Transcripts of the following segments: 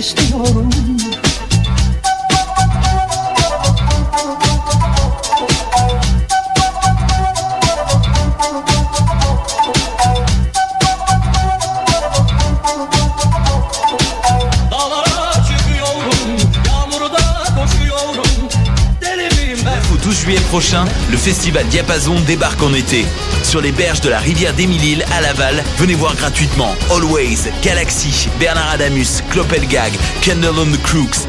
istiyorum le festival Diapason débarque en été. Sur les berges de la rivière d'Émile-Île à Laval, venez voir gratuitement Always, Galaxy, Bernard Adamus, Clopelgag, Kendall on the Crooks,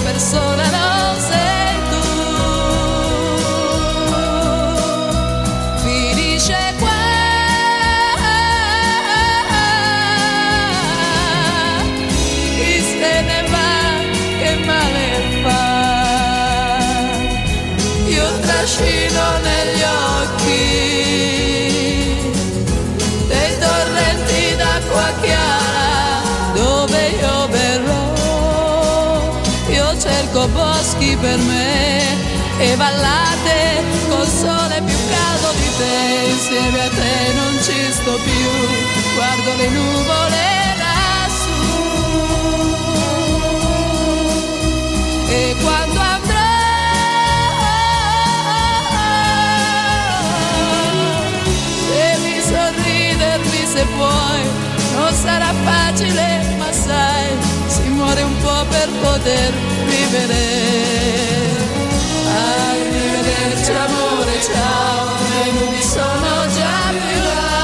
persona non sei per me e ballate col sole più caldo di te, insieme a te non ci sto più, guardo le nuvole lassù. E quando andrò mi sorridermi se puoi, non sarà facile ma sai, si muore un po' per potermi vivere. Arrivederci amore, ciao, i lumi sono già più.